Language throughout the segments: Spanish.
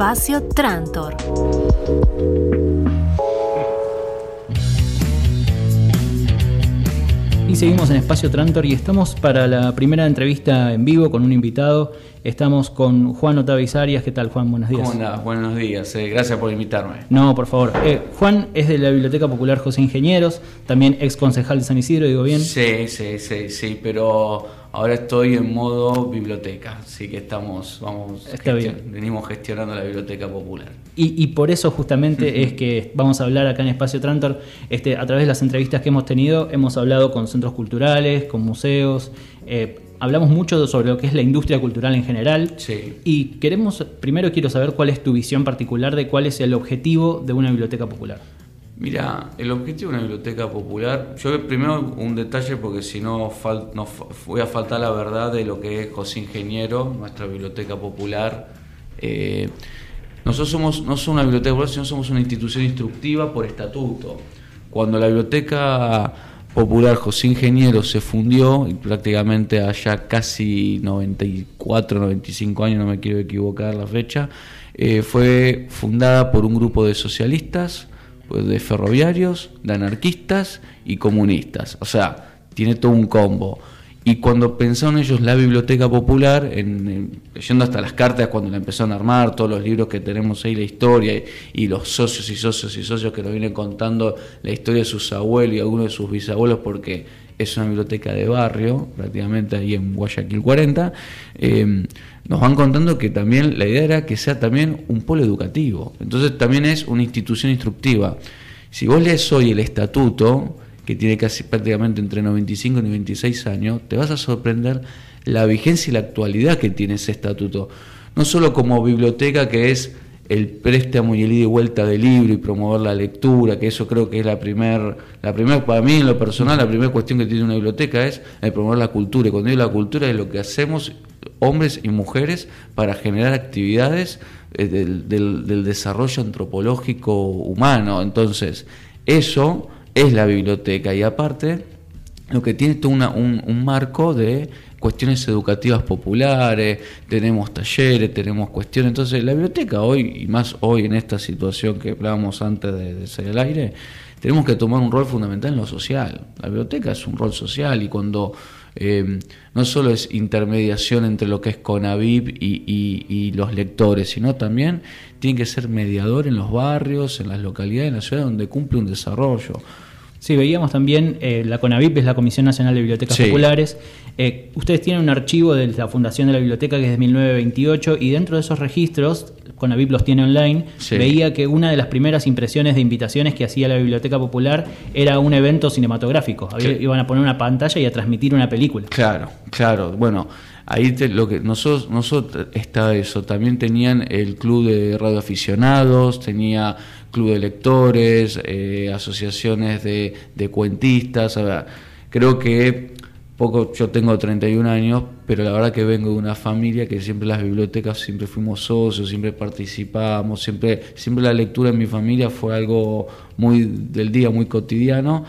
Espacio Trantor. Y seguimos en Espacio Trantor y estamos para la primera entrevista en vivo con un invitado. Estamos con Juan Otavis Arias. ¿Qué tal, Juan? Buenos días. ¿Cómo andás? Buenos días. Eh, gracias por invitarme. No, por favor. Eh, Juan es de la Biblioteca Popular José Ingenieros, también ex concejal de San Isidro, digo bien. Sí, sí, sí, sí, pero ahora estoy en modo biblioteca, así que estamos, vamos, Está bien. venimos gestionando la Biblioteca Popular. Y, y por eso justamente es que vamos a hablar acá en Espacio Trantor, este, a través de las entrevistas que hemos tenido, hemos hablado con centros culturales, con museos, eh, hablamos mucho sobre lo que es la industria cultural en general. Sí. Y queremos, primero quiero saber cuál es tu visión particular de cuál es el objetivo de una biblioteca popular. Mira, el objetivo de una biblioteca popular, yo primero un detalle porque si no, no voy a faltar la verdad de lo que es José Ingeniero, nuestra biblioteca popular. Eh, nosotros somos, no somos una biblioteca popular, sino somos una institución instructiva por estatuto. Cuando la biblioteca popular José Ingeniero se fundió, y prácticamente allá casi 94, 95 años, no me quiero equivocar la fecha, eh, fue fundada por un grupo de socialistas, de ferroviarios, de anarquistas y comunistas. O sea, tiene todo un combo. Y cuando pensaron ellos la biblioteca popular, en, en- leyendo hasta las cartas cuando la empezaron a armar, todos los libros que tenemos ahí, la historia, y, y los socios y socios y socios que nos vienen contando la historia de sus abuelos y algunos de sus bisabuelos, porque es una biblioteca de barrio, prácticamente ahí en Guayaquil 40, eh, nos van contando que también la idea era que sea también un polo educativo. Entonces también es una institución instructiva. Si vos lees hoy el estatuto, que tiene casi prácticamente entre 95 y 96 años, te vas a sorprender la vigencia y la actualidad que tiene ese estatuto. No solo como biblioteca, que es el préstamo y el ida y vuelta del libro y promover la lectura, que eso creo que es la primer, la primer, para mí en lo personal, la primera cuestión que tiene una biblioteca es el promover la cultura. Y cuando digo la cultura es lo que hacemos hombres y mujeres para generar actividades eh, del desarrollo antropológico humano. Entonces, eso es la biblioteca y aparte lo que tiene todo una- un, un marco de cuestiones educativas populares, tenemos talleres, tenemos cuestiones. Entonces, la biblioteca hoy, y más hoy en esta situación que hablábamos antes de, de salir al aire, tenemos que tomar un rol fundamental en lo social. La biblioteca es un rol social y cuando eh, no solo es intermediación entre lo que es CONAVIP y, y- y los lectores, sino también tiene que ser mediador en los barrios, en las localidades, en la ciudad donde cumple un desarrollo. Sí, veíamos también, eh, la CONAVIP es la Comisión Nacional de Bibliotecas Sí. Populares. Eh, ustedes tienen un archivo de la fundación de la biblioteca que es de 1928 y dentro de esos registros, CONAVIP los tiene online, Sí. veía que una de las primeras impresiones de invitaciones que hacía la Biblioteca Popular era un evento cinematográfico. Había-. Iban a poner una pantalla y a transmitir una película. Claro, claro. Bueno, ahí te- lo que nosotros, nosotros está eso. También tenían el club de radioaficionados, tenía club de lectores, eh, asociaciones de, de cuentistas. ver, creo que poco, yo tengo 31 años, pero la verdad que vengo de una familia que siempre las bibliotecas siempre fuimos socios, siempre participábamos, siempre, siempre la lectura en mi familia fue algo muy del día, muy cotidiano.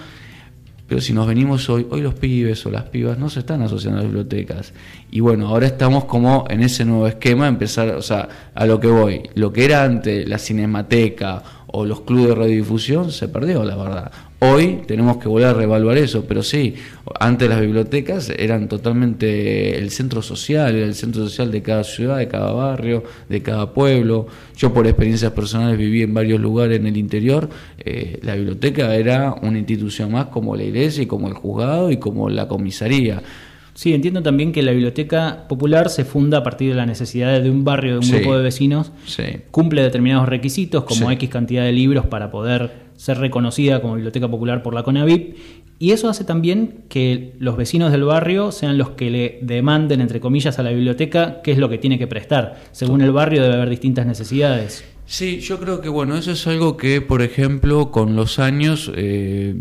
Pero si nos venimos hoy, hoy los pibes o las pibas no se están asociando a las bibliotecas. Y bueno, ahora estamos como en ese nuevo esquema, empezar, o sea, a lo que voy. Lo que era antes la cinemateca o los clubes de radiodifusión se perdió, la verdad. Hoy tenemos que volver a reevaluar eso, pero sí, antes las bibliotecas eran totalmente el centro social, era el centro social de cada ciudad, de cada barrio, de cada pueblo. Yo por experiencias personales viví en varios lugares en el interior, eh, la biblioteca era una institución más como la iglesia y como el juzgado y como la comisaría. Sí, entiendo también que la Biblioteca Popular se funda a partir de la necesidad de un barrio, de un Sí. grupo de vecinos, Sí. cumple determinados requisitos como Sí. X cantidad de libros para poder ser reconocida como biblioteca popular por la CONAVIP y eso hace también que los vecinos del barrio sean los que le demanden entre comillas a la biblioteca qué es lo que tiene que prestar. Según el barrio debe haber distintas necesidades. Sí, yo creo que bueno, eso es algo que, por ejemplo, con los años, eh,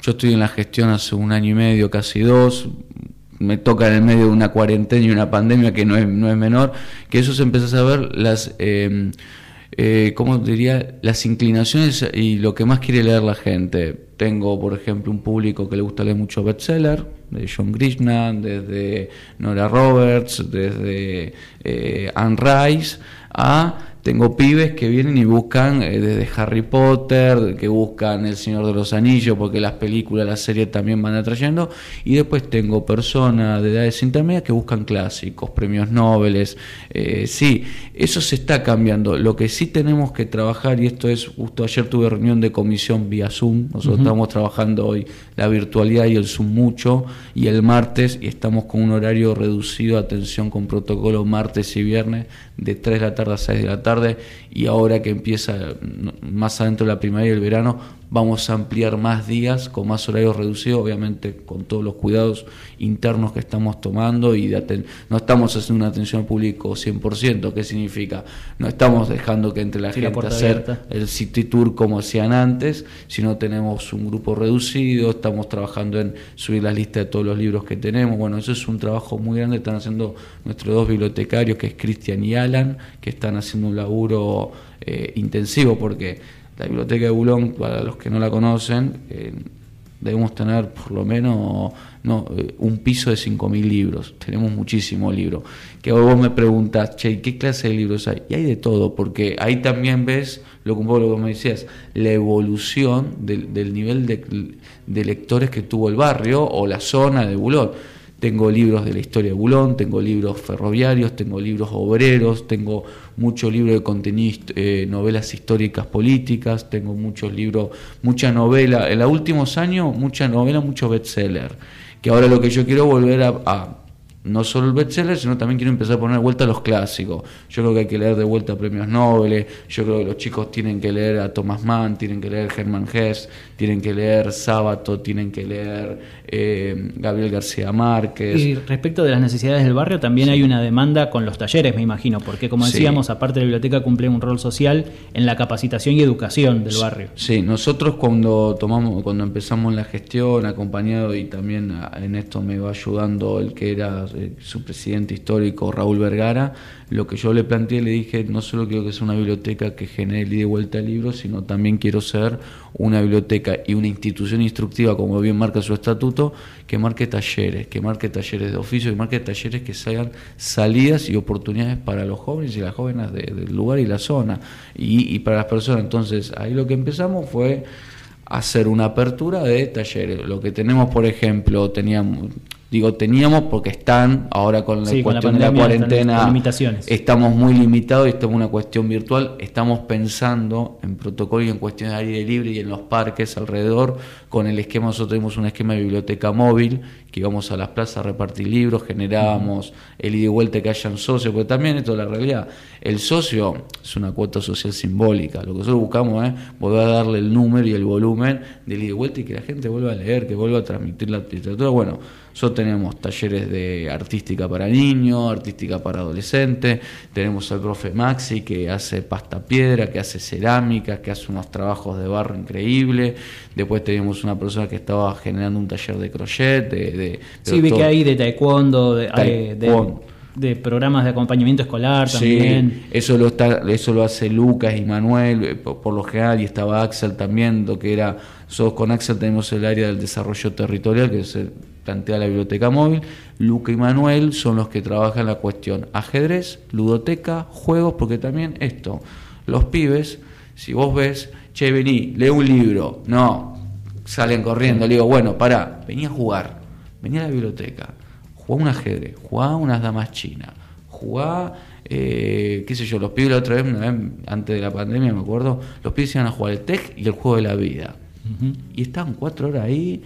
yo estoy en la gestión hace un año y medio, casi dos, me toca en el medio de una cuarentena y una pandemia que no es, no es menor, que eso se empieza a ver las, eh, eh, ¿cómo diría? Las inclinaciones y lo que más quiere leer la gente. Tengo, por ejemplo, un público que le gusta leer mucho bestseller, de John Grisham, desde Nora Roberts, desde eh, Anne Rice, a tengo pibes que vienen y buscan eh, desde Harry Potter, que buscan El Señor de los Anillos, porque las películas, las series también van atrayendo. Y después tengo personas de edades intermedias que buscan clásicos, premios Nobel. Eh, sí, eso se está cambiando. Lo que sí tenemos que trabajar, y esto es, justo ayer tuve reunión de comisión vía Zoom, nosotros estamos trabajando hoy la virtualidad y el Zoom mucho, y el martes, y estamos con un horario reducido, atención con protocolo martes y viernes, de 3 de la tarde a 6 de la tarde y ahora que empieza más adentro de la primavera y el verano, vamos a ampliar más días con más horarios reducidos, obviamente con todos los cuidados internos que estamos tomando y no estamos haciendo una atención al público 100%, ¿qué significa? No estamos dejando que entre la gente hacer el city tour como hacían antes, sino tenemos un grupo reducido, estamos trabajando en subir la lista de todos los libros que tenemos, bueno, eso es un trabajo muy grande, están haciendo nuestros dos bibliotecarios, que es Cristian y Alan, que están haciendo un laburo eh, intensivo porque la biblioteca de Bulón, para los que no la conocen, eh, debemos tener por lo menos no, eh, un piso de 5.000 libros. Tenemos muchísimos libros. Que vos me preguntas, che, ¿qué clase de libros hay? Y hay de todo, porque ahí también ves, lo que, lo que me decías, la evolución del, nivel de lectores que tuvo el barrio o la zona de Bulón tengo libros de la historia de Bulón, tengo libros ferroviarios, tengo libros obreros, tengo muchos libros de contenido, eh, novelas históricas políticas, tengo muchos libros, mucha novela. En los últimos años, mucha novela, mucho bestseller. Que ahora lo que yo quiero volver a no solo el bestseller, sino también quiero empezar a poner de vuelta los clásicos. Yo creo que hay que leer de vuelta premios Nobel, yo creo que los chicos tienen que leer a Thomas Mann, tienen que leer Hermann Hesse, tienen que leer Sábato, tienen que leer eh, Gabriel García Márquez. Y respecto de las necesidades del barrio, también hay una demanda con los talleres, me imagino, porque como decíamos, aparte de la biblioteca cumple un rol social en la capacitación y educación del barrio. Sí, nosotros cuando tomamos, cuando empezamos la gestión, acompañado y también en esto me va ayudando el que era eh, su presidente histórico Raúl Vergara, lo que yo le planteé, le dije, no solo quiero que sea una biblioteca que genere y de vuelta libros, sino también quiero ser una biblioteca y una institución instructiva, como bien marca su estatuto, que marque talleres, que marque talleres de oficio, que marque talleres que sean salidas y oportunidades para los jóvenes y las jóvenes del lugar y la zona, y para las personas. Entonces, ahí lo que empezamos fue hacer una apertura de talleres. Lo que tenemos, por ejemplo, teníamos Digo, teníamos porque están, ahora con la cuestión de la cuarentena, estamos muy limitados y esto es una cuestión virtual. Estamos pensando en protocolo y en cuestiones de aire libre y en los parques alrededor. Con el esquema, nosotros tenemos un esquema de biblioteca móvil, que íbamos a las plazas a repartir libros, generábamos el ida y vuelta que hayan socios, porque también esto es la realidad. El socio es una cuota social simbólica. Lo que nosotros buscamos es volver a darle el número y el volumen del ida y vuelta y que la gente vuelva a leer, que vuelva a transmitir la literatura. Bueno, nosotros tenemos talleres de artística para niños, artística para adolescentes, tenemos al profe Maxi que hace pasta piedra, que hace cerámica, que hace unos trabajos de barro increíbles, después tenemos una persona que estaba generando un taller de crochet, de... sí, vi que hay de taekwondo, de, de programas de acompañamiento escolar también. eso lo está, eso lo hace Lucas y Manuel eh, por, lo general y estaba Axel también, lo que era nosotros con Axel tenemos el área del desarrollo territorial que se plantea la biblioteca móvil. Luca y Manuel son los que trabajan la cuestión ajedrez, ludoteca, juegos, porque también esto, los pibes, si vos ves, che, vení, lee un libro, no, salen corriendo, le digo, bueno, pará, vení a jugar, vení a la biblioteca, jugá un ajedrez, jugá unas damas chinas, jugá, eh, qué sé yo, los pibes la otra vez, antes de la pandemia me acuerdo, los pibes iban a jugar el TEC y el juego de la vida. Y estaban cuatro horas ahí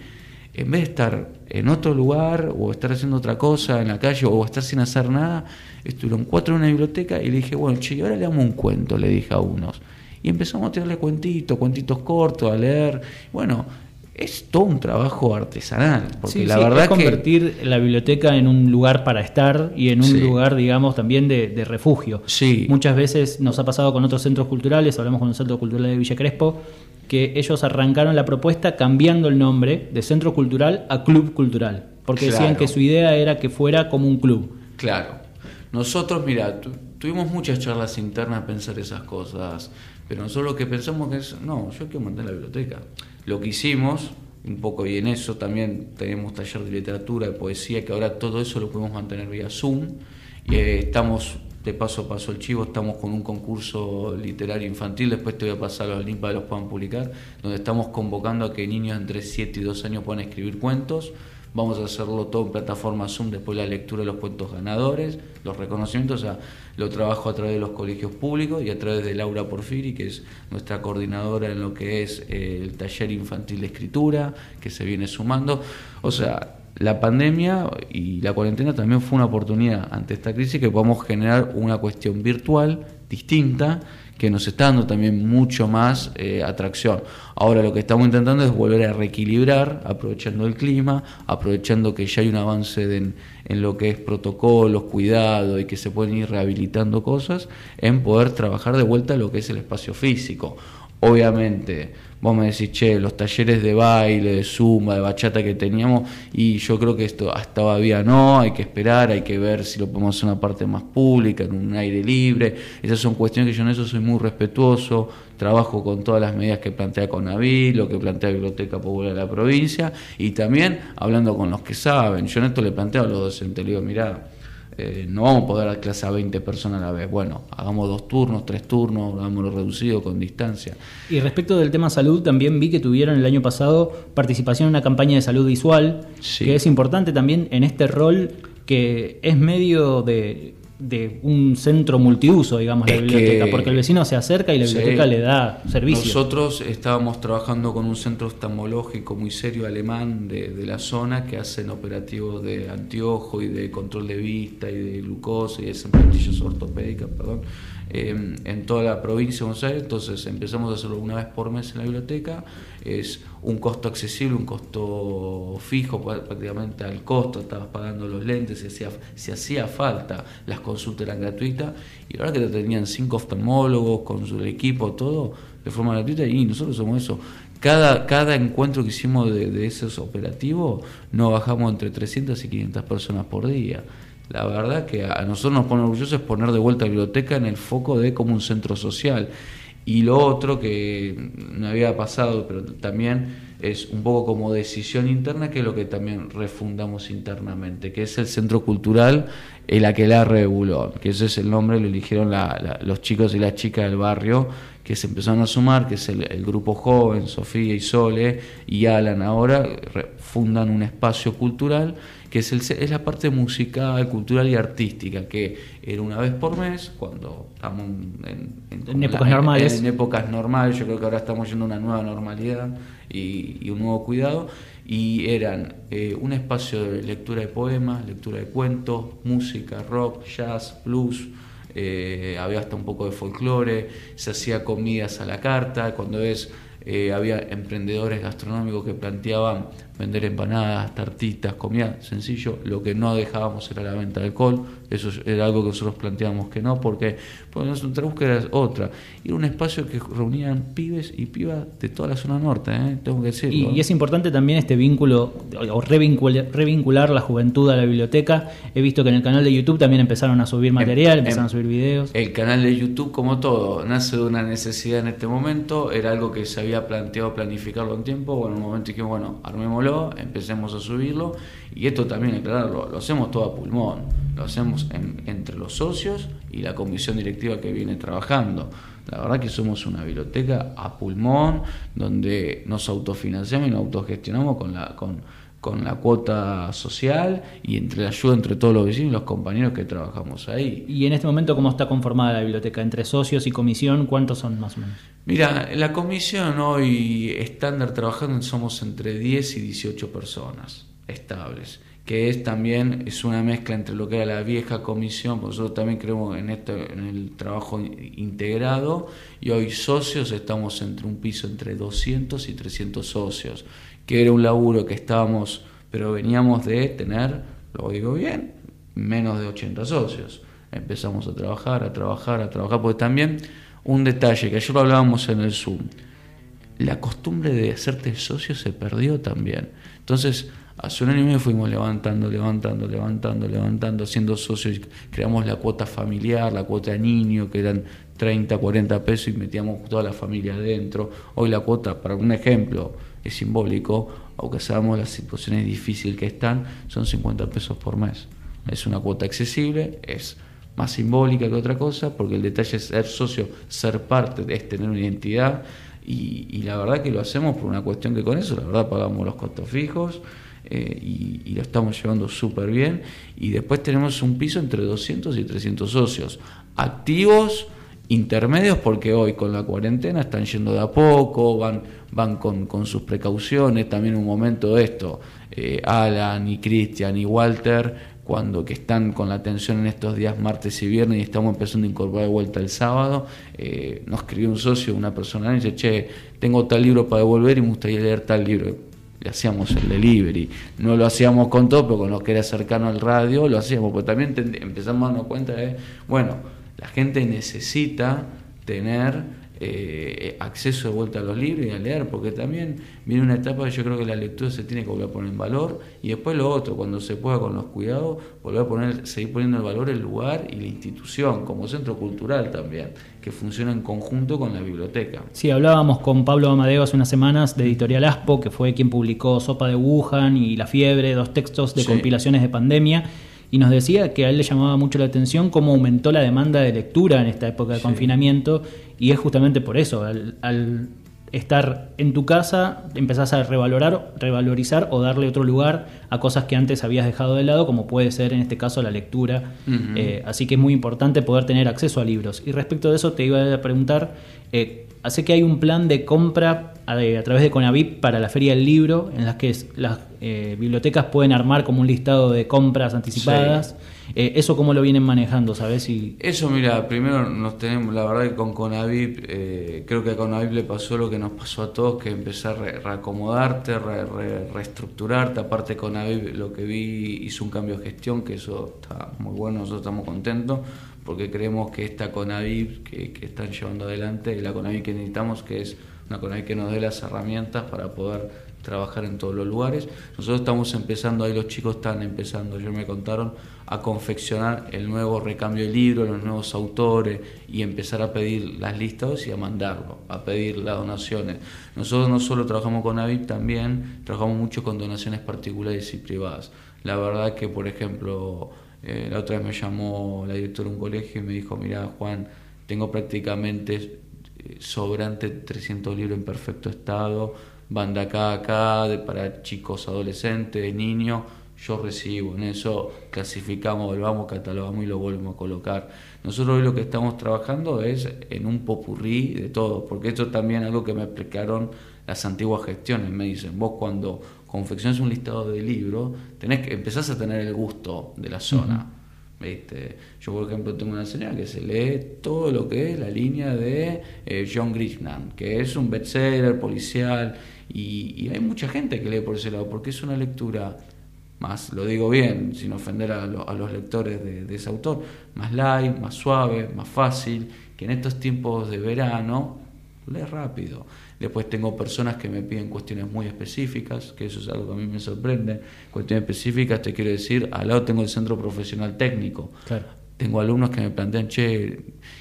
en vez de estar en otro lugar o estar haciendo otra cosa en la calle o estar sin hacer nada, estuvieron cuatro en una biblioteca y le dije, bueno, che, ahora le damos un cuento, le dije a unos. Y empezamos a tirarle cuentitos, cuentitos cortos, a leer. Bueno, es todo un trabajo artesanal. Porque la verdad es convertir la biblioteca en un lugar para estar y en un lugar, digamos, también de, refugio. Sí. Muchas veces nos ha pasado con otros centros culturales, hablamos con el Centro Cultural de Villa Crespo, que ellos arrancaron la propuesta cambiando el nombre de Centro Cultural a Club Cultural, porque decían que su idea era que fuera como un club. Claro. Nosotros, mira, tuvimos muchas charlas internas a pensar esas cosas, pero nosotros lo que pensamos que es, no, yo quiero mantener la biblioteca. Lo que hicimos, un poco y en eso también tenemos taller de literatura, de poesía, que ahora todo eso lo podemos mantener vía Zoom. Y, eh, estamos de paso a paso el chivo, estamos con un concurso literario infantil, después te voy a pasar los links para que los puedan publicar, donde estamos convocando a que niños entre 7 y 2 años puedan escribir cuentos. Vamos a hacerlo todo en plataforma Zoom, después la lectura de los cuentos ganadores, los reconocimientos, o sea, lo trabajo a través de los colegios públicos y a través de Laura Porfiri, que es nuestra coordinadora en lo que es eh, el taller infantil de escritura, que se viene sumando. O sea, la pandemia y la cuarentena también fue una oportunidad ante esta crisis que podamos generar una cuestión virtual distinta que nos está dando también mucho más eh, atracción. Ahora lo que estamos intentando es volver a reequilibrar, aprovechando el clima, aprovechando que ya hay un avance en, en lo que es protocolos, cuidado y que se pueden ir rehabilitando cosas, en poder trabajar de vuelta lo que es el espacio físico. Obviamente, vos me decís, che, los talleres de baile, de zumba, de bachata que teníamos, y yo creo que esto hasta todavía no, hay que esperar, hay que ver si lo podemos hacer una parte más pública, en un aire libre. Esas son cuestiones que yo en eso soy muy respetuoso, trabajo con todas las medidas que plantea Conaví, lo que plantea la Biblioteca Popular de la provincia, y también hablando con los que saben. Yo en esto le planteo a los docentes, le digo, mirá, eh, no vamos a poder dar clase a 20 personas a la vez. Bueno, hagamos dos turnos, tres turnos, hagámoslo reducido con distancia. Y respecto del tema salud, también vi que tuvieron el año pasado participación en una campaña de salud visual, que es importante también en este rol que es medio de de un centro multiuso, digamos, la biblioteca, porque el vecino se acerca y la biblioteca le da servicio. Nosotros estábamos trabajando con un centro oftalmológico muy serio alemán de, de, la zona que hacen operativos de anteojo y de control de vista y de glucosa y de plantillas ortopédicas, perdón, eh, en toda la provincia de Buenos Aires, entonces empezamos a hacerlo una vez por mes en la biblioteca, es un costo accesible, un costo fijo prácticamente al costo, estabas pagando los lentes, si hacía, si hacía falta, las consultas eran gratuitas, y ahora que tenían cinco oftalmólogos con su equipo, todo de forma gratuita, y nosotros somos eso. Cada, cada encuentro que hicimos de, esos operativos, nos bajamos entre 300 y 500 personas por día la verdad que a nosotros nos pone orgullosos es poner de vuelta la biblioteca en el foco de como un centro social. Y lo otro que me había pasado, pero también es un poco como decisión interna, que es lo que también refundamos internamente, que es el Centro Cultural El Aquelarre de Bulón, que ese es el nombre, lo eligieron los chicos y las chicas del barrio, que se empezaron a sumar, que es el, el grupo joven, Sofía y Sole y Alan ahora, fundan un espacio cultural que es, el, es la parte musical, cultural y artística, que era una vez por mes, cuando estamos en, épocas normales. En, épocas normales, yo creo que ahora estamos yendo a una nueva normalidad y, un nuevo cuidado, y eran eh, un espacio de lectura de poemas, lectura de cuentos, música, rock, jazz, blues, eh, había hasta un poco de folclore, se hacía comidas a la carta, cuando es eh, había emprendedores gastronómicos que planteaban vender empanadas, tartitas, comida sencillo, lo que no dejábamos era la venta de alcohol, eso era algo que nosotros planteábamos que no, porque, porque nuestra búsqueda era otra, era un espacio que reunían pibes y pibas de toda la zona norte, ¿eh? tengo que decirlo. Y, es importante también este vínculo, o revincular, la juventud a la biblioteca, he visto que en el canal de YouTube también empezaron a subir em, material, empezaron a em, subir videos. El canal de YouTube, como todo, nace de una necesidad en este momento, era algo que se había planteado planificarlo en tiempo, bueno, en un momento que bueno, armémoslo, empecemos a subirlo y esto también aclararlo, lo hacemos todo a pulmón, lo hacemos entre los socios y la comisión directiva que viene trabajando. La verdad que somos una biblioteca a pulmón donde nos autofinanciamos y nos autogestionamos con la con con la cuota social y entre la ayuda entre todos los vecinos y los compañeros que trabajamos ahí. ¿Y en este momento cómo está conformada la biblioteca? ¿Entre socios y comisión cuántos son más o menos? Mira, la comisión hoy estándar trabajando somos entre 10 y 18 personas estables, que es también es una mezcla entre lo que era la vieja comisión, nosotros también creemos en esto en el trabajo integrado y hoy socios estamos entre un piso entre 200 y 300 socios que era un laburo que estábamos, pero veníamos de tener, lo digo bien, menos de 80 socios. Empezamos a trabajar, a trabajar, a trabajar, porque también un detalle que ayer lo hablábamos en el Zoom, la costumbre de hacerte socio se perdió también. Entonces, hace un año y medio fuimos levantando, levantando, levantando, levantando, haciendo socios, creamos la cuota familiar, la cuota niño, que eran 30, 40 pesos y metíamos toda la familia adentro. Hoy la cuota, para un ejemplo, es simbólico, aunque sabemos las situaciones difíciles que están, son 50 pesos por mes. Es una cuota accesible, es más simbólica que otra cosa, porque el detalle es ser socio, ser parte, es tener una identidad, y, la verdad que lo hacemos por una cuestión que con eso, la verdad, pagamos los costos fijos. Eh, y, lo estamos llevando súper bien. Y después tenemos un piso entre 200 y 300 socios, activos, intermedios, porque hoy con la cuarentena están yendo de a poco, van, van con, con sus precauciones. También un momento de esto, eh, Alan y Cristian y Walter cuando que están con la atención en estos días martes y viernes y estamos empezando a incorporar de vuelta el sábado, eh, nos escribió un socio, una persona, y dice, che, tengo tal libro para devolver y me gustaría leer tal libro. Le hacíamos el delivery. No lo hacíamos con todo, pero con lo que era cercano al radio lo hacíamos. Pero también empezamos a darnos cuenta de, bueno, la gente necesita tener eh, acceso de vuelta a los libros y a leer, porque también viene una etapa que yo creo que la lectura se tiene que volver a poner en valor y después lo otro, cuando se pueda con los cuidados, volver a poner, seguir poniendo en valor el lugar y la institución como centro cultural también, que funciona en conjunto con la biblioteca. Sí, hablábamos con Pablo Amadeo hace unas semanas de Editorial Aspo, que fue quien publicó Sopa de Wuhan y La Fiebre, dos textos de compilaciones de pandemia y nos decía que a él le llamaba mucho la atención cómo aumentó la demanda de lectura en esta época de confinamiento y es justamente por eso, al, estar en tu casa empezás a revalorar, revalorizar o darle otro lugar a cosas que antes habías dejado de lado, como puede ser en este caso la lectura. Eh, así que es muy importante poder tener acceso a libros. Y respecto de eso te iba a preguntar, eh, hace que hay un plan de compra a, través de Conavip para la Feria del Libro, en las que las eh, bibliotecas pueden armar como un listado de compras anticipadas. Eh, ¿Eso cómo lo vienen manejando, sabes? Si... Eso, mira, primero nos tenemos, la verdad que con Conavip, eh, creo que a Conavip le pasó lo que nos pasó a todos, que empezar a reacomodarte, reestructurarte. Aparte Conavip, lo que vi, hizo un cambio de gestión, que eso está muy bueno, nosotros estamos contentos porque creemos que esta CONAVIP que, que están llevando adelante, la CONAVIP que necesitamos, que es una CONAVIP que nos dé las herramientas para poder trabajar en todos los lugares. Nosotros estamos empezando, ahí los chicos están empezando, yo me contaron, a confeccionar el nuevo recambio de libros, los nuevos autores y empezar a pedir las listas y a mandarlo, a pedir las donaciones. Nosotros no solo trabajamos con AVIP, también trabajamos mucho con donaciones particulares y privadas. La verdad que, por ejemplo, eh, la otra vez me llamó la directora de un colegio y me dijo, mira Juan, tengo prácticamente eh, sobrante 300 libros en perfecto estado, van de acá acá, para chicos, adolescentes, niños, yo recibo, en eso clasificamos, volvamos, catalogamos y lo volvemos a colocar. Nosotros hoy lo que estamos trabajando es en un popurrí de todo, porque esto también es algo que me explicaron las antiguas gestiones, me dicen, vos cuando confecciones un listado de libros, tenés que, empezás a tener el gusto de la zona. ¿viste? Yo, por ejemplo, tengo una señora que se lee todo lo que es la línea de eh, John Grisham, que es un bestseller policial, y, hay mucha gente que lee por ese lado, porque es una lectura más, lo digo bien, sin ofender a, los lectores de, ese autor, más light, más suave, más fácil, que en estos tiempos de verano lee rápido. Después tengo personas que me piden cuestiones muy específicas, que eso es algo que a mí me sorprende. Cuestiones específicas, te quiero decir, al lado tengo el centro profesional técnico. Tengo alumnos que me plantean, che,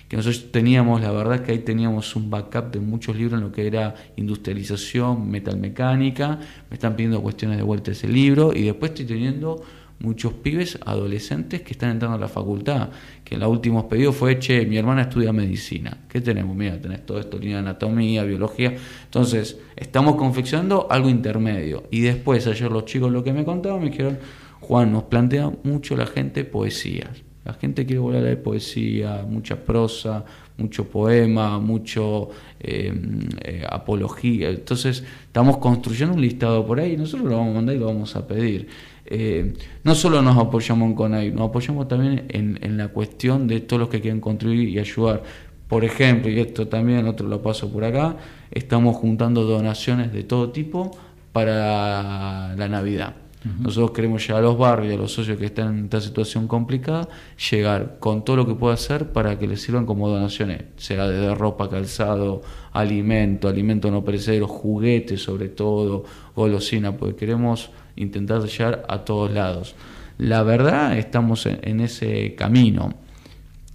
que nosotros teníamos, la verdad que ahí teníamos un backup de muchos libros en lo que era industrialización, metalmecánica, me están pidiendo cuestiones de vuelta ese libro y después estoy teniendo muchos pibes adolescentes que están entrando a la facultad, que en los últimos pedidos fue, che, mi hermana estudia medicina. ¿Qué tenemos? Mira, tenés todo esto, línea de anatomía, biología. Entonces, estamos confeccionando algo intermedio. Y después, ayer los chicos lo que me contaban, me dijeron, Juan, nos plantea mucho la gente poesías. La gente quiere volver a leer poesía, mucha prosa, mucho poema, mucho eh, eh, apología. Entonces, estamos construyendo un listado por ahí y nosotros lo vamos a mandar y lo vamos a pedir. Eh, no solo nos apoyamos en CONAI, nos apoyamos también en, la cuestión de todos los que quieren contribuir y ayudar. Por ejemplo, y esto también otro lo paso por acá, estamos juntando donaciones de todo tipo para la Navidad. Nosotros queremos llegar a los barrios, a los socios que están en esta situación complicada, llegar con todo lo que pueda hacer para que les sirvan como donaciones, sea de ropa, calzado, alimento, alimento no perecedero, juguetes sobre todo, golosina, porque queremos intentar llegar a todos lados. La verdad, estamos en, ese camino.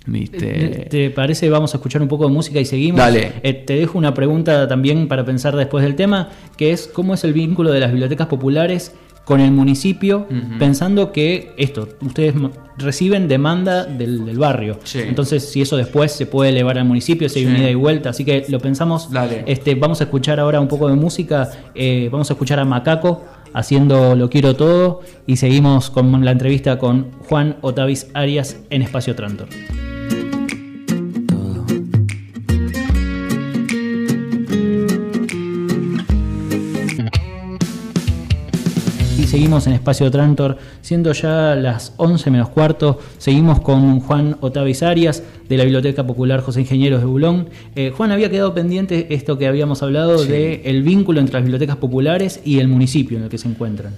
¿Viste? ¿Te parece? Vamos a escuchar un poco de música y seguimos. Dale. Eh, te dejo una pregunta también para pensar después del tema, que es cómo es el vínculo de las bibliotecas populares con el municipio, pensando que esto, ustedes reciben demanda del, barrio. Entonces, si eso después se puede elevar al municipio, si hay una ida y vuelta. Así que lo pensamos. Este, vamos a escuchar ahora un poco de música. Eh, vamos a escuchar a Macaco haciendo Lo Quiero Todo y seguimos con la entrevista con Juan Otavis Arias en Espacio Trantor. Seguimos en Espacio Trantor, siendo ya las 11 menos cuarto, seguimos con Juan Otavis Arias de la Biblioteca Popular José Ingenieros de Bulón. Eh, Juan, había quedado pendiente esto que habíamos hablado de el vínculo entre las bibliotecas populares y el municipio en el que se encuentran.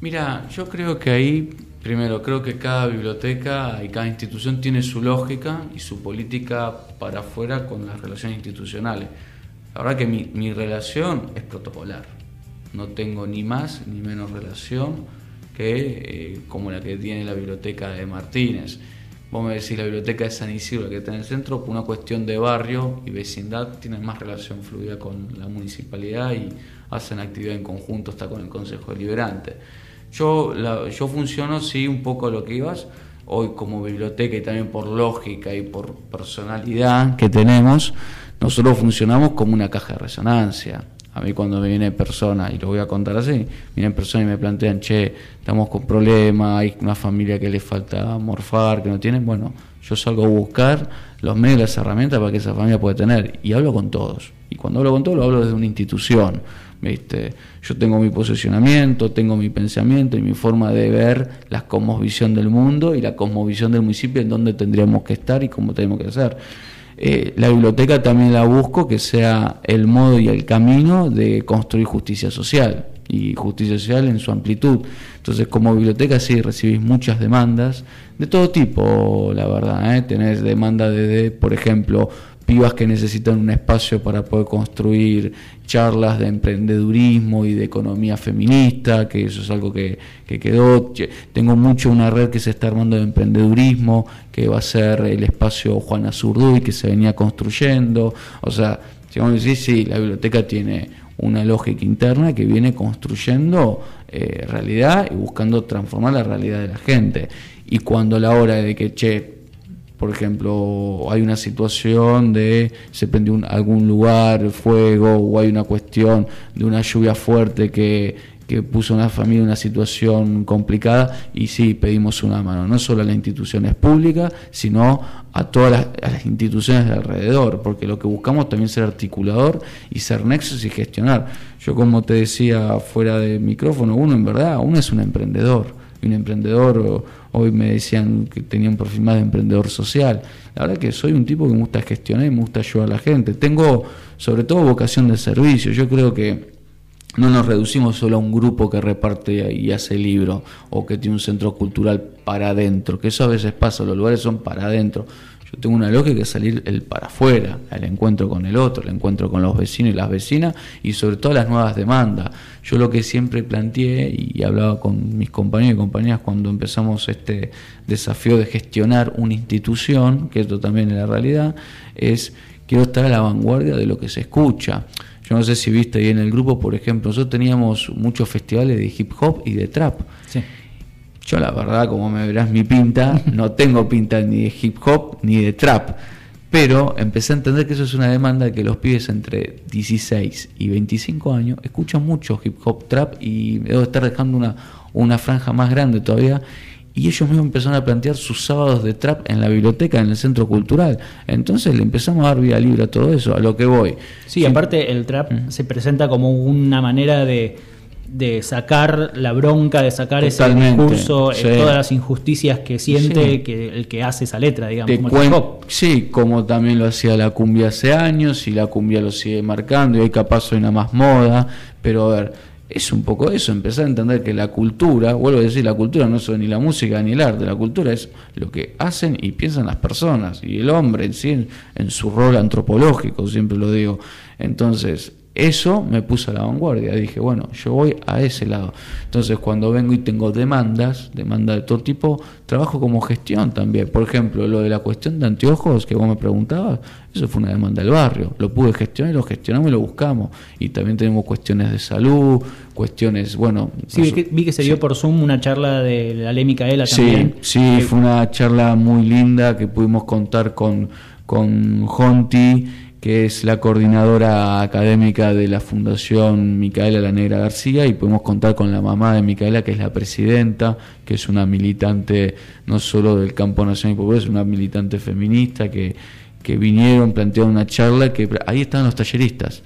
Mira, yo creo que ahí, primero, creo que cada biblioteca y cada institución tiene su lógica y su política para afuera con las relaciones institucionales. La verdad que mi, mi relación es protocolar no tengo ni más ni menos relación que eh, como la que tiene la biblioteca de Martínez. Vos me decís la biblioteca de San Isidro que está en el centro, por una cuestión de barrio y vecindad, tienen más relación fluida con la municipalidad y hacen actividad en conjunto hasta con el Consejo Deliberante. Yo, yo funciono, sí, un poco a lo que ibas, hoy como biblioteca y también por lógica y por personalidad que tenemos, nosotros funcionamos como una caja de resonancia a mí cuando me viene persona, y lo voy a contar así, vienen personas y me plantean, che, estamos con problemas, hay una familia que le falta morfar, que no tienen, bueno, yo salgo a buscar los medios, las herramientas para que esa familia pueda tener, y hablo con todos. Y cuando hablo con todos, lo hablo desde una institución. ¿viste? Yo tengo mi posicionamiento, tengo mi pensamiento y mi forma de ver la cosmovisión del mundo y la cosmovisión del municipio en donde tendríamos que estar y cómo tenemos que hacer. Eh, la biblioteca también la busco que sea el modo y el camino de construir justicia social y justicia social en su amplitud. Entonces, como biblioteca sí recibís muchas demandas de todo tipo, la verdad. ¿eh? Tenés demanda de, por ejemplo, pibas que necesitan un espacio para poder construir charlas de emprendedurismo y de economía feminista, que eso es algo que, quedó. Tengo mucho una red que se está armando de emprendedurismo, que va a ser el espacio Juana Zurduy, que se venía construyendo. O sea, si vamos a decir, sí, la biblioteca tiene una lógica interna que viene construyendo eh, realidad y buscando transformar la realidad de la gente. Y cuando la hora de que, che, por ejemplo, hay una situación de se prendió algún lugar fuego o hay una cuestión de una lluvia fuerte que, puso a una familia en una situación complicada y sí, pedimos una mano, no solo a las instituciones públicas, sino a todas las, las instituciones de alrededor, porque lo que buscamos también es ser articulador y ser nexos y gestionar. Yo como te decía fuera de micrófono, uno en verdad, uno es un emprendedor, y un emprendedor Hoy me decían que tenía un perfil más de emprendedor social. La verdad que soy un tipo que me gusta gestionar y me gusta ayudar a la gente. Tengo sobre todo vocación de servicio. Yo creo que no nos reducimos solo a un grupo que reparte y hace libro o que tiene un centro cultural para adentro, que eso a veces pasa, los lugares son para adentro. Yo tengo una lógica que salir el para afuera, el encuentro con el otro, el encuentro con los vecinos y las vecinas y sobre todo las nuevas demandas. Yo lo que siempre planteé y hablaba con mis compañeros y compañeras cuando empezamos este desafío de gestionar una institución, que esto también es la realidad, es quiero estar a la vanguardia de lo que se escucha. Yo no sé si viste ahí en el grupo, por ejemplo, nosotros teníamos muchos festivales de hip hop y de trap. Sí. Yo la verdad, como me verás mi pinta, no tengo pinta ni de hip hop ni de trap. Pero empecé a entender que eso es una demanda que los pibes entre 16 y 25 años escuchan mucho hip hop trap y debo estar dejando una, una franja más grande todavía. Y ellos mismos empezaron a plantear sus sábados de trap en la biblioteca, en el centro cultural. Entonces le empezamos a dar vida libre a todo eso, a lo que voy. Sí, aparte el trap mm. se presenta como una manera de de sacar la bronca, de sacar ese discurso, eh, todas las injusticias que siente que el que hace esa letra, digamos. Como sí, como también lo hacía la cumbia hace años y la cumbia lo sigue marcando y hay capaz hoy una más moda, pero a ver, es un poco eso, empezar a entender que la cultura, vuelvo a decir, la cultura no es ni la música ni el arte, la cultura es lo que hacen y piensan las personas y el hombre en sí en su rol antropológico, siempre lo digo. Entonces, eso me puso a la vanguardia. Dije, bueno, yo voy a ese lado. Entonces, cuando vengo y tengo demandas, demandas de todo tipo, trabajo como gestión también. Por ejemplo, lo de la cuestión de anteojos que vos me preguntabas, eso fue una demanda del barrio. Lo pude gestionar y lo gestionamos y lo buscamos. Y también tenemos cuestiones de salud, cuestiones, bueno... Sí, vi que se dio por Zoom una charla de la ley Micaela también. Sí, sí, fue una charla muy linda que pudimos contar con, con Jonti que es la coordinadora académica de la Fundación Micaela La Negra García, y podemos contar con la mamá de Micaela, que es la presidenta, que es una militante no solo del campo nacional y popular, es una militante feminista que, que vinieron, plantearon una charla, que ahí están los talleristas.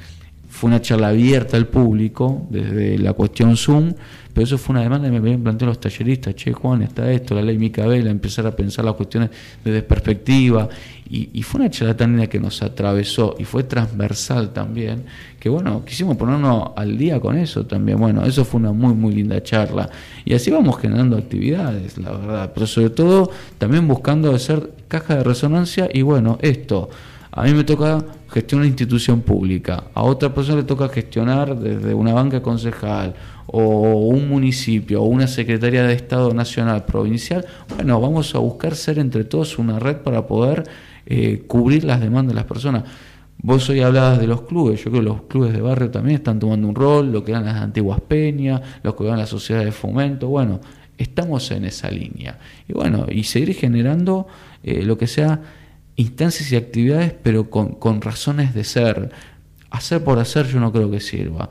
Fue una charla abierta al público desde la cuestión Zoom, pero eso fue una demanda que me planteado los talleristas, che Juan, está esto, la ley Micaela, empezar a pensar las cuestiones desde perspectiva, y, fue una charla tan linda que nos atravesó y fue transversal también, que bueno, quisimos ponernos al día con eso también, bueno, eso fue una muy, muy linda charla, y así vamos generando actividades, la verdad, pero sobre todo también buscando hacer caja de resonancia, y bueno, esto, a mí me toca gestionar una institución pública, a otra persona le toca gestionar desde una banca concejal o un municipio o una Secretaría de Estado nacional, provincial, bueno, vamos a buscar ser entre todos una red para poder eh, cubrir las demandas de las personas. Vos hoy hablabas de los clubes, yo creo que los clubes de barrio también están tomando un rol, lo que eran las antiguas peñas, lo que eran las sociedades de fomento, bueno, estamos en esa línea. Y bueno, y seguir generando eh, lo que sea instancias y actividades, pero con, con razones de ser. Hacer por hacer yo no creo que sirva.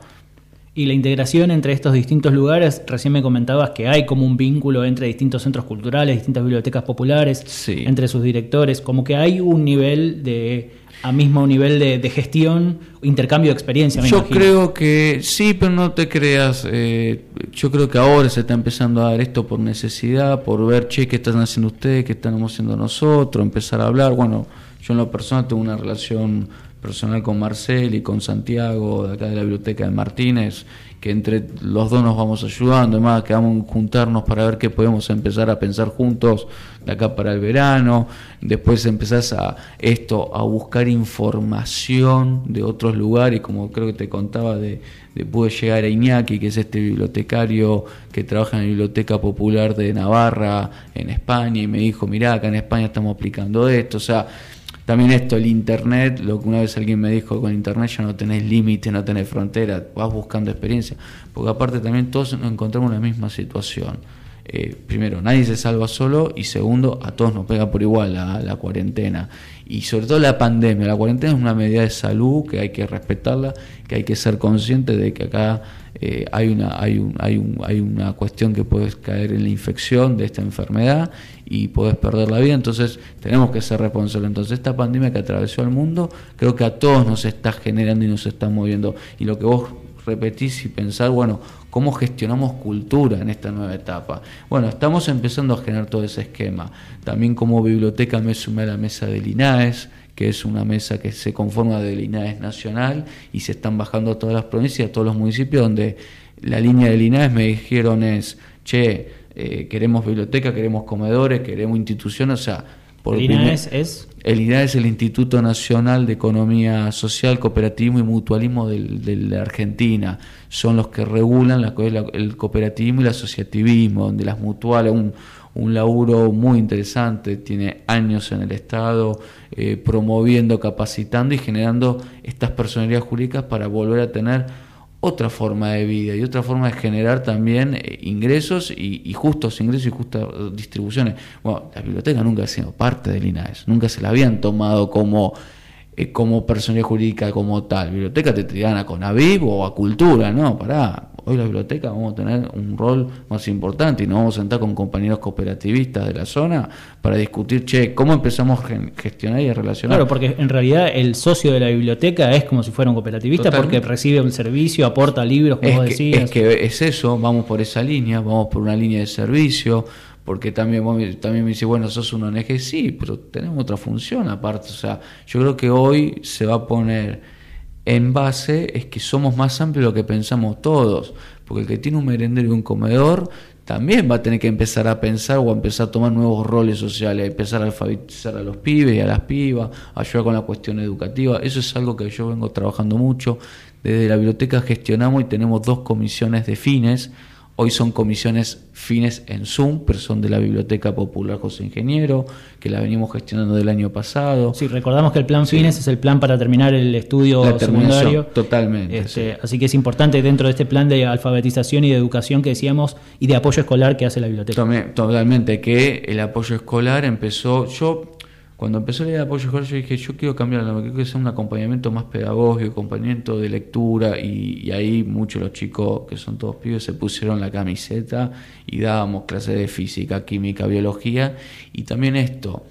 Y la integración entre estos distintos lugares, recién me comentabas que hay como un vínculo entre distintos centros culturales, distintas bibliotecas populares, entre sus directores, como que hay un nivel de, a mismo nivel de, gestión, intercambio de experiencia. yo creo que sí, pero no te creas. Eh, yo creo que ahora se está empezando a dar esto por necesidad, por ver, che, qué están haciendo ustedes, qué estamos haciendo nosotros, empezar a hablar. Bueno, yo en lo personal tengo una relación personal con Marcel y con Santiago, de acá de la biblioteca de Martínez, que entre los dos nos vamos ayudando, además que vamos a juntarnos para ver qué podemos empezar a pensar juntos de acá para el verano, después empezás a esto, a buscar información de otros lugares, como creo que te contaba de, de pude llegar a Iñaki, que es este bibliotecario que trabaja en la Biblioteca Popular de Navarra, en España, y me dijo, mirá, acá en España estamos aplicando esto, o sea, también esto, el Internet, lo que una vez alguien me dijo, con Internet ya no tenés límite, no tenés frontera, vas buscando experiencia, porque aparte también todos nos encontramos en la misma situación. Eh, primero, nadie se salva solo y segundo, a todos nos pega por igual la, la, cuarentena. Y sobre todo la pandemia. La cuarentena es una medida de salud que hay que respetarla, que hay que ser consciente de que acá eh, hay, una, hay, un, hay, un, hay una cuestión que puedes caer en la infección de esta enfermedad y puedes perder la vida, entonces tenemos que ser responsables. Entonces esta pandemia que atravesó el mundo creo que a todos nos está generando y nos está moviendo. Y lo que vos repetís y pensar, bueno, ¿cómo gestionamos cultura en esta nueva etapa? Bueno, estamos empezando a generar todo ese esquema. También como biblioteca me sumé a la mesa del INAES, que es una mesa que se conforma del INAES nacional y se están bajando a todas las provincias, a todos los municipios, donde la línea del INAES me dijeron es, che, eh, queremos biblioteca, queremos comedores, queremos instituciones, o sea, por ¿El INAES es? El INAES es el Instituto Nacional de Economía Social, Cooperativismo y Mutualismo de, la Argentina. Son los que regulan la, el cooperativismo y el asociativismo, donde las mutuales, un, un laburo muy interesante, tiene años en el Estado, eh, promoviendo, capacitando y generando estas personalidades jurídicas para volver a tener otra forma de vida y otra forma de generar también eh, ingresos y, justos ingresos y justas distribuciones. Bueno, la biblioteca nunca ha sido parte del INAES, nunca se la habían tomado como, eh, como personalidad jurídica como tal. biblioteca te tiran a Conaviv o a Cultura, no, pará, hoy la biblioteca vamos a tener un rol más importante y nos vamos a sentar con compañeros cooperativistas de la zona para discutir, che, cómo empezamos a gestionar y a relacionar. Claro, porque en realidad el socio de la biblioteca es como si fuera un cooperativista porque recibe un servicio, aporta libros, como es que, decías. Es que es eso, vamos por esa línea, vamos por una línea de servicio, porque también, también me dice, bueno, sos un ONG, sí, pero tenemos otra función aparte. O sea, yo creo que hoy se va a poner en base es que somos más amplios de lo que pensamos todos, porque el que tiene un merendero y un comedor también va a tener que empezar a pensar o a empezar a tomar nuevos roles sociales, empezar a alfabetizar a los pibes y a las pibas, ayudar con la cuestión educativa. Eso es algo que yo vengo trabajando mucho. Desde la biblioteca gestionamos y tenemos dos comisiones de fines Hoy son comisiones fines en Zoom, pero son de la Biblioteca Popular José Ingeniero, que la venimos gestionando del año pasado. Sí, recordamos que el plan fines es el plan para terminar el estudio secundario. Totalmente. Este, así que es importante dentro de este plan de alfabetización y de educación que decíamos y de apoyo escolar que hace la biblioteca. Totalmente, que el apoyo escolar empezó, yo cuando empezó la idea de apoyo escolar, yo dije, yo quiero cambiar, quiero que un acompañamiento más pedagógico, acompañamiento de lectura, y, ahí muchos los chicos, que son todos pibes, se pusieron la camiseta y dábamos clases de física, química, biología, y también esto,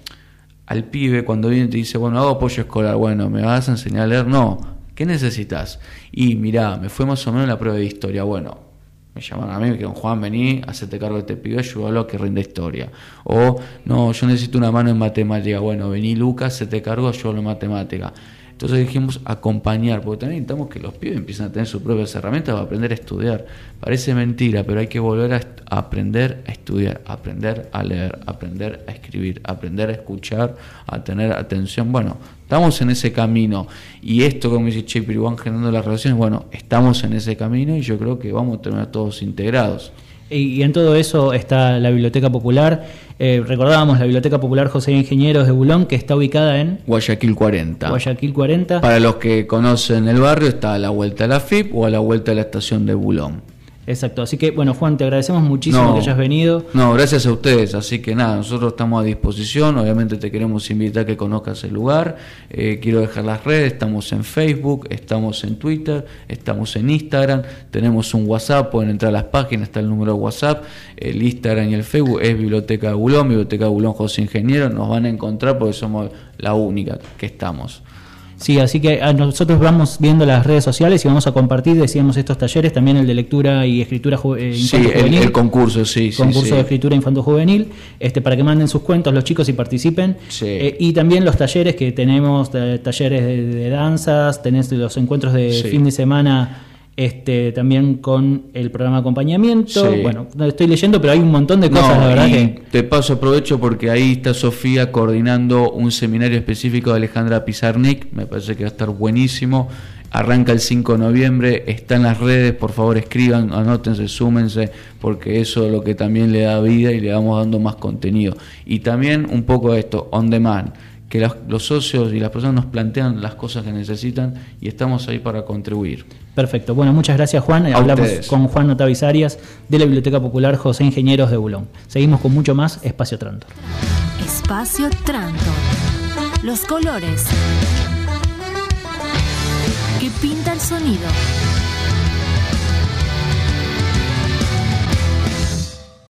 al pibe cuando viene te dice, bueno, hago apoyo escolar, bueno, ¿me vas a enseñar a leer? No, ¿qué necesitas? Y mirá, me fue más o menos la prueba de historia, bueno, me llaman a mí, que Juan, vení, hacete cargo de este pibe, ayúdalo a que rinda historia. O, no, yo necesito una mano en matemática. Bueno, vení Lucas, hacete cargo, ayúdalo en matemática. Entonces dijimos acompañar, porque también necesitamos que los pibes empiecen a tener sus propias herramientas para aprender a estudiar. Parece mentira, pero hay que volver a, aprender a estudiar, aprender a leer, aprender a escribir, aprender a escuchar, a tener atención. Bueno, estamos en ese camino. Y esto, como dice Che, van generando las relaciones, bueno, estamos en ese camino y yo creo que vamos a terminar todos integrados. Y, en todo eso está la Biblioteca Popular. Eh, recordábamos la Biblioteca Popular José Ingenieros de Bulón, que está ubicada en Guayaquil 40. Guayaquil 40. Para los que conocen el barrio, está a la vuelta de la FIP o a la vuelta de la estación de Bulón. Exacto, así que bueno Juan, te agradecemos muchísimo que hayas venido. No, gracias a ustedes, así que nada, nosotros estamos a disposición, obviamente te queremos invitar a que conozcas el lugar, eh, quiero dejar las redes, estamos en Facebook, estamos en Twitter, estamos en Instagram, tenemos un WhatsApp, pueden entrar a las páginas, está el número de WhatsApp, el Instagram y el Facebook es Biblioteca de Bulón, Biblioteca de Bulón José Ingeniero, nos van a encontrar porque somos la única que estamos. Sí, así que ah, nosotros vamos viendo las redes sociales y vamos a compartir, decíamos, estos talleres, también el de lectura y escritura eh, sí, el, concurso, sí. Concurso de escritura infanto-juvenil, este, para que manden sus cuentos los chicos y participen. Eh, y también los talleres que tenemos, talleres de, danzas, tenés los encuentros de fin de semana este, también con el programa de acompañamiento. Bueno, no estoy leyendo, pero hay un montón de cosas, la verdad que. Te paso aprovecho porque ahí está Sofía coordinando un seminario específico de Alejandra Pizarnik, me parece que va a estar buenísimo. Arranca el 5 de noviembre, está en las redes, por favor escriban, anótense, súmense, porque eso es lo que también le da vida y le vamos dando más contenido. Y también un poco de esto, on demand que los socios y las personas nos plantean las cosas que necesitan y estamos ahí para contribuir. Perfecto. Bueno, muchas gracias Juan. Hablamos con Juan Notavizarias de la Biblioteca Popular José Ingenieros de Bulón. Seguimos con mucho más Espacio Tranto. Espacio Tranto. Los colores que pinta el sonido.